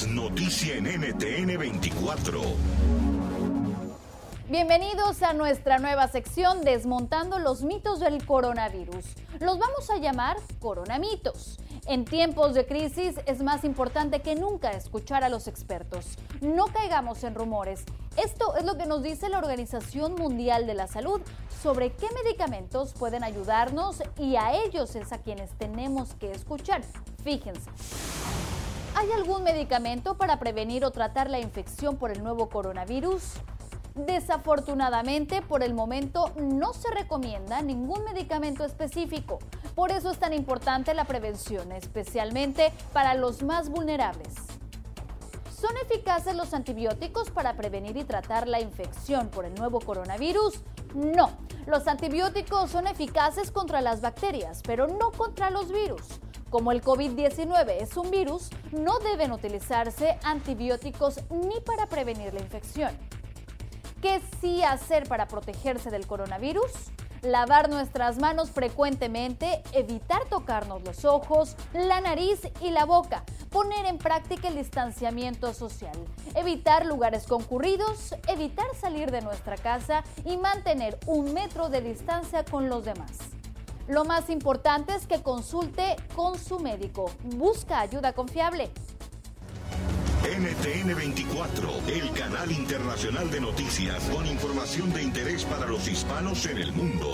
noticia en NTN 24. Bienvenidos a nuestra nueva sección Desmontando los mitos del coronavirus. Los vamos a llamar coronamitos. En tiempos de crisis es más importante que nunca escuchar a los expertos. No caigamos en rumores. Esto es lo que nos dice la Organización Mundial de la Salud sobre qué medicamentos pueden ayudarnos y a ellos es a quienes tenemos que escuchar. Fíjense. ¿Hay algún medicamento para prevenir o tratar la infección por el nuevo coronavirus? Desafortunadamente, por el momento no se recomienda ningún medicamento específico. Por eso es tan importante la prevención, especialmente para los más vulnerables. ¿Son eficaces los antibióticos para prevenir y tratar la infección por el nuevo coronavirus? No. Los antibióticos son eficaces contra las bacterias, pero no contra los virus. Como el COVID-19 es un virus, no deben utilizarse antibióticos ni para prevenir la infección. ¿Qué sí hacer para protegerse del coronavirus? Lavar nuestras manos frecuentemente, evitar tocarnos los ojos, la nariz y la boca, poner en práctica el distanciamiento social, evitar lugares concurridos, evitar salir de nuestra casa y mantener un metro de distancia con los demás. Lo más importante es que consulte con su médico. Busca ayuda confiable. NTN 24, el canal internacional de noticias con información de interés para los hispanos en el mundo.